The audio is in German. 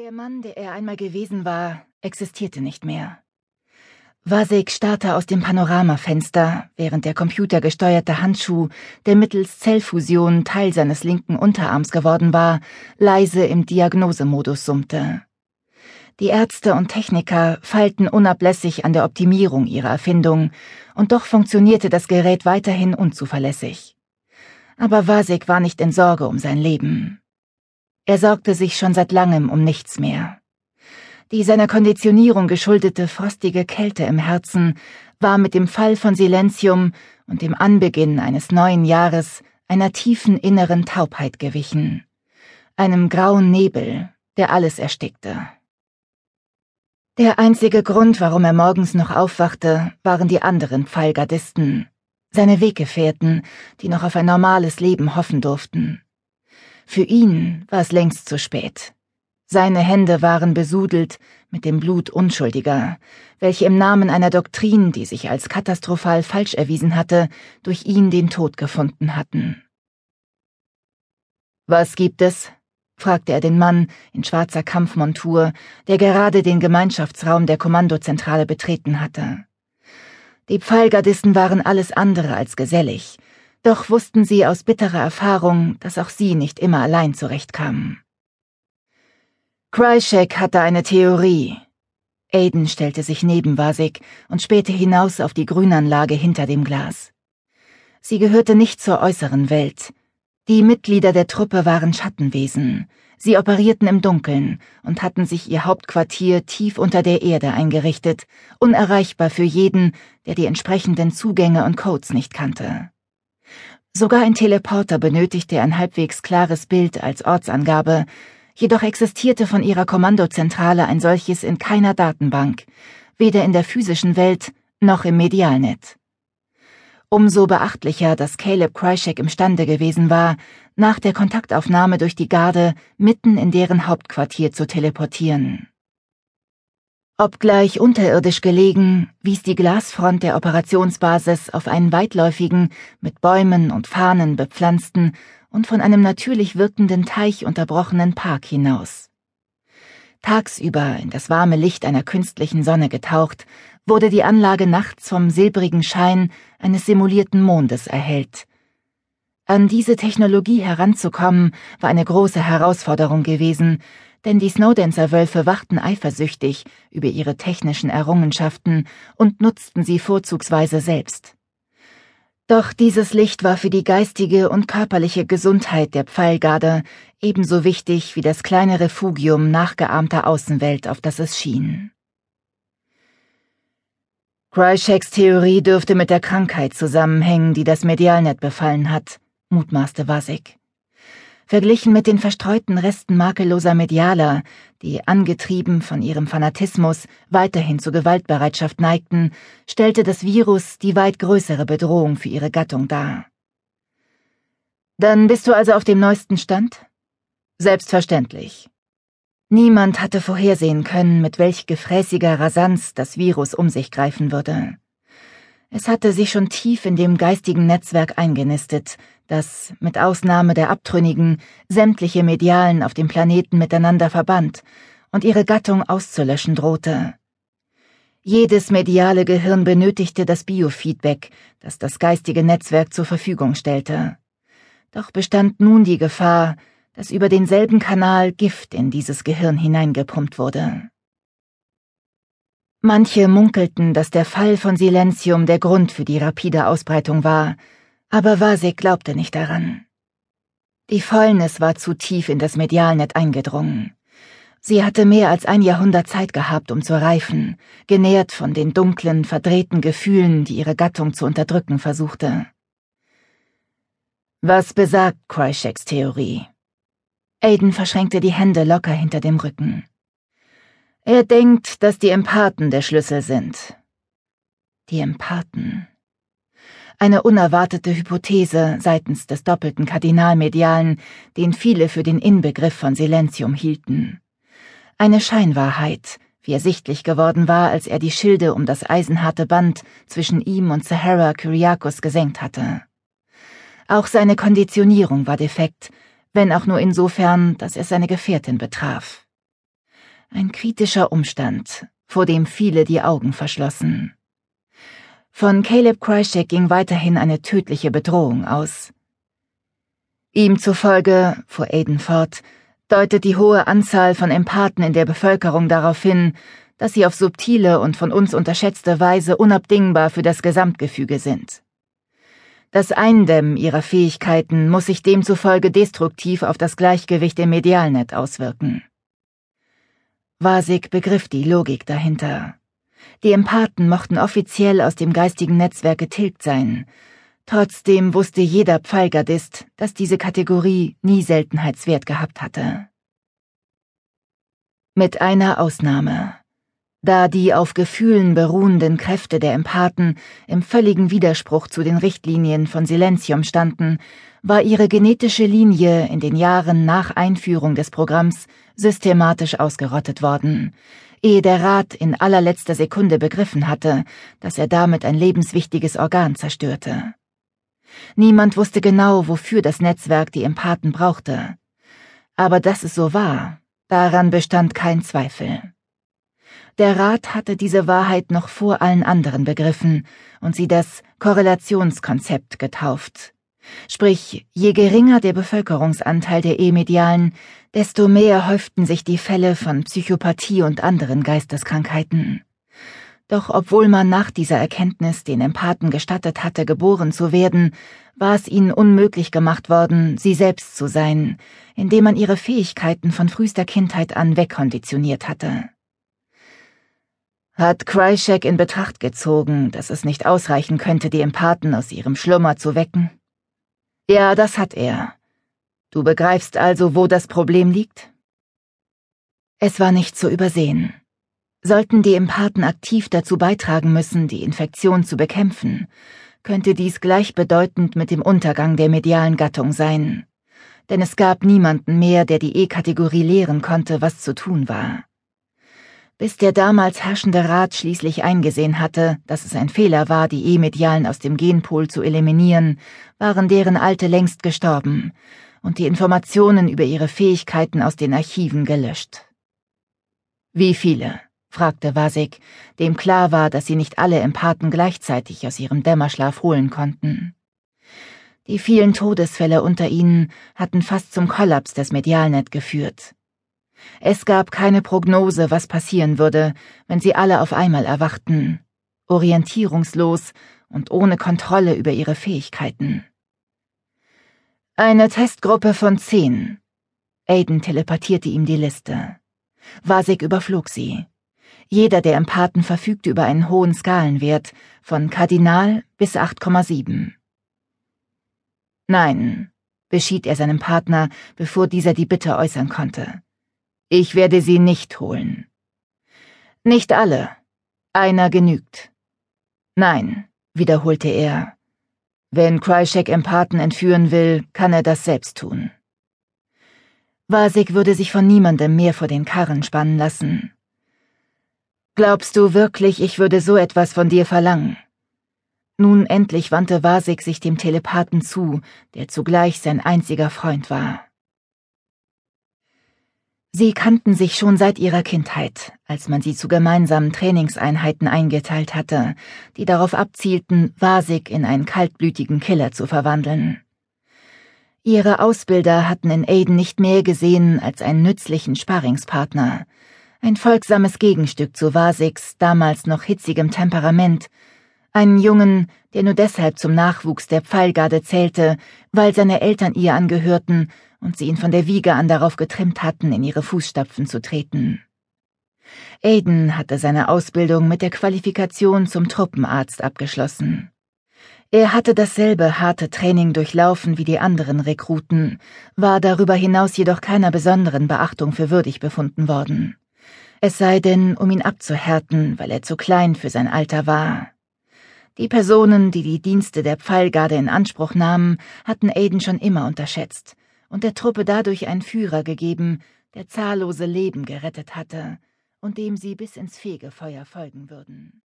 Der Mann, der er einmal gewesen war, existierte nicht mehr. Vasek starrte aus dem Panoramafenster, während der computergesteuerte Handschuh, der mittels Zellfusion Teil seines linken Unterarms geworden war, leise im Diagnosemodus summte. Die Ärzte und Techniker feilten unablässig an der Optimierung ihrer Erfindung, und doch funktionierte das Gerät weiterhin unzuverlässig. Aber Vasek war nicht in Sorge um sein Leben. Er sorgte sich schon seit langem um nichts mehr. Die seiner Konditionierung geschuldete frostige Kälte im Herzen war mit dem Fall von Silentium und dem Anbeginn eines neuen Jahres einer tiefen inneren Taubheit gewichen, einem grauen Nebel, der alles erstickte. Der einzige Grund, warum er morgens noch aufwachte, waren die anderen Pfeilgardisten, seine Weggefährten, die noch auf ein normales Leben hoffen durften. Für ihn war es längst zu spät. Seine Hände waren besudelt mit dem Blut Unschuldiger, welche im Namen einer Doktrin, die sich als katastrophal falsch erwiesen hatte, durch ihn den Tod gefunden hatten. Was gibt es? fragte er den Mann in schwarzer Kampfmontur, der gerade den Gemeinschaftsraum der Kommandozentrale betreten hatte. Die Pfeilgardisten waren alles andere als gesellig, doch wussten sie aus bitterer Erfahrung, dass auch sie nicht immer allein zurechtkamen. Kryshek hatte eine Theorie. Aiden stellte sich neben Vasik und spähte hinaus auf die Grünanlage hinter dem Glas. Sie gehörte nicht zur äußeren Welt. Die Mitglieder der Truppe waren Schattenwesen. Sie operierten im Dunkeln und hatten sich ihr Hauptquartier tief unter der Erde eingerichtet, unerreichbar für jeden, der die entsprechenden Zugänge und Codes nicht kannte. Sogar ein Teleporter benötigte ein halbwegs klares Bild als Ortsangabe, jedoch existierte von ihrer Kommandozentrale ein solches in keiner Datenbank, weder in der physischen Welt noch im Medialnet. Umso beachtlicher, dass Caleb Kryshek imstande gewesen war, nach der Kontaktaufnahme durch die Garde mitten in deren Hauptquartier zu teleportieren. Obgleich unterirdisch gelegen, wies die Glasfront der Operationsbasis auf einen weitläufigen, mit Bäumen und Fahnen bepflanzten und von einem natürlich wirkenden Teich unterbrochenen Park hinaus. Tagsüber in das warme Licht einer künstlichen Sonne getaucht, wurde die Anlage nachts vom silbrigen Schein eines simulierten Mondes erhellt. An diese Technologie heranzukommen, war eine große Herausforderung gewesen, denn die Snowdancer-Wölfe wachten eifersüchtig über ihre technischen Errungenschaften und nutzten sie vorzugsweise selbst. Doch dieses Licht war für die geistige und körperliche Gesundheit der Pfeilgarde ebenso wichtig wie das kleine Refugium nachgeahmter Außenwelt, auf das es schien. Krysheks Theorie dürfte mit der Krankheit zusammenhängen, die das Medialnet befallen hat, mutmaßte Vasik. Verglichen mit den verstreuten Resten makelloser Medialer, die angetrieben von ihrem Fanatismus weiterhin zur Gewaltbereitschaft neigten, stellte das Virus die weit größere Bedrohung für ihre Gattung dar. Dann bist du also auf dem neuesten Stand? Selbstverständlich. Niemand hatte vorhersehen können, mit welch gefräßiger Rasanz das Virus um sich greifen würde. Es hatte sich schon tief in dem geistigen Netzwerk eingenistet, das, mit Ausnahme der Abtrünnigen, sämtliche Medialen auf dem Planeten miteinander verband und ihre Gattung auszulöschen drohte. Jedes mediale Gehirn benötigte das Biofeedback, das das geistige Netzwerk zur Verfügung stellte. Doch bestand nun die Gefahr, dass über denselben Kanal Gift in dieses Gehirn hineingepumpt wurde. Manche munkelten, dass der Fall von Silentium der Grund für die rapide Ausbreitung war, aber Vasek glaubte nicht daran. Die Fäulnis war zu tief in das Medialnet eingedrungen. Sie hatte mehr als ein Jahrhundert Zeit gehabt, um zu reifen, genährt von den dunklen, verdrehten Gefühlen, die ihre Gattung zu unterdrücken versuchte. Was besagt Krysheks Theorie? Aiden verschränkte die Hände locker hinter dem Rücken. Er denkt, dass die Empathen der Schlüssel sind. Die Empathen. Eine unerwartete Hypothese seitens des doppelten Kardinalmedialen, den viele für den Inbegriff von Silentium hielten. Eine Scheinwahrheit, wie ersichtlich geworden war, als er die Schilde um das eisenharte Band zwischen ihm und Sahara Kyriakos gesenkt hatte. Auch seine Konditionierung war defekt, wenn auch nur insofern, dass er seine Gefährtin betraf. Ein kritischer Umstand, vor dem viele die Augen verschlossen. Von Caleb Krychek ging weiterhin eine tödliche Bedrohung aus. Ihm zufolge, fuhr Aiden fort, deutet die hohe Anzahl von Empathen in der Bevölkerung darauf hin, dass sie auf subtile und von uns unterschätzte Weise unabdingbar für das Gesamtgefüge sind. Das Eindämmen ihrer Fähigkeiten muss sich demzufolge destruktiv auf das Gleichgewicht im Medialnet auswirken. Wasik begriff die Logik dahinter. Die Empathen mochten offiziell aus dem geistigen Netzwerk getilgt sein, Trotzdem wusste jeder Pfeilgardist, dass diese Kategorie nie Seltenheitswert gehabt hatte. Mit einer Ausnahme. Da die auf Gefühlen beruhenden Kräfte der Empathen im völligen Widerspruch zu den Richtlinien von Silentium standen, war ihre genetische Linie in den Jahren nach Einführung des Programms systematisch ausgerottet worden, ehe der Rat in allerletzter Sekunde begriffen hatte, dass er damit ein lebenswichtiges Organ zerstörte. Niemand wusste genau, wofür das Netzwerk die Empathen brauchte. Aber dass es so war, daran bestand kein Zweifel. Der Rat hatte diese Wahrheit noch vor allen anderen begriffen und sie das Korrelationskonzept getauft. Sprich, je geringer der Bevölkerungsanteil der E-Medialen, desto mehr häuften sich die Fälle von Psychopathie und anderen Geisteskrankheiten. Doch obwohl man nach dieser Erkenntnis den Empathen gestattet hatte, geboren zu werden, war es ihnen unmöglich gemacht worden, sie selbst zu sein, indem man ihre Fähigkeiten von frühester Kindheit an wegkonditioniert hatte. Hat Krychek in Betracht gezogen, dass es nicht ausreichen könnte, die Empathen aus ihrem Schlummer zu wecken? Ja, das hat er. Du begreifst also, wo das Problem liegt? Es war nicht zu übersehen. Sollten die Empathen aktiv dazu beitragen müssen, die Infektion zu bekämpfen, könnte dies gleichbedeutend mit dem Untergang der medialen Gattung sein. Denn es gab niemanden mehr, der die E-Kategorie lehren konnte, was zu tun war. Bis der damals herrschende Rat schließlich eingesehen hatte, dass es ein Fehler war, die E-Medialen aus dem Genpool zu eliminieren, waren deren Alte längst gestorben und die Informationen über ihre Fähigkeiten aus den Archiven gelöscht. Wie viele? fragte Wasik, dem klar war, dass sie nicht alle Empathen gleichzeitig aus ihrem Dämmerschlaf holen konnten. Die vielen Todesfälle unter ihnen hatten fast zum Kollaps des Medialnet geführt. Es gab keine Prognose, was passieren würde, wenn sie alle auf einmal erwachten, orientierungslos und ohne Kontrolle über ihre Fähigkeiten. Eine Testgruppe von zehn. Aiden telepathierte ihm die Liste. Wasik überflog sie. Jeder der Empathen verfügte über einen hohen Skalenwert von Kardinal bis 8,7. Nein, beschied er seinem Partner, bevor dieser die Bitte äußern konnte. Ich werde sie nicht holen. Nicht alle. Einer genügt. Nein, wiederholte er. Wenn Krychek Empathen entführen will, kann er das selbst tun. Vasik würde sich von niemandem mehr vor den Karren spannen lassen. Glaubst du wirklich, ich würde so etwas von dir verlangen? Nun endlich wandte Vasik sich dem Telepathen zu, der zugleich sein einziger Freund war. Sie kannten sich schon seit ihrer Kindheit, als man sie zu gemeinsamen Trainingseinheiten eingeteilt hatte, die darauf abzielten, Vasik in einen kaltblütigen Killer zu verwandeln. Ihre Ausbilder hatten in Aiden nicht mehr gesehen als einen nützlichen Sparringspartner, ein folgsames Gegenstück zu Vasiks damals noch hitzigem Temperament, einen Jungen, der nur deshalb zum Nachwuchs der Pfeilgarde zählte, weil seine Eltern ihr angehörten und sie ihn von der Wiege an darauf getrimmt hatten, in ihre Fußstapfen zu treten. Aiden hatte seine Ausbildung mit der Qualifikation zum Truppenarzt abgeschlossen. Er hatte dasselbe harte Training durchlaufen wie die anderen Rekruten, war darüber hinaus jedoch keiner besonderen Beachtung für würdig befunden worden es sei denn, um ihn abzuhärten, weil er zu klein für sein Alter war. Die Personen, die die Dienste der Pfeilgarde in Anspruch nahmen, hatten Aiden schon immer unterschätzt und der Truppe dadurch einen Führer gegeben, der zahllose Leben gerettet hatte und dem sie bis ins Fegefeuer folgen würden.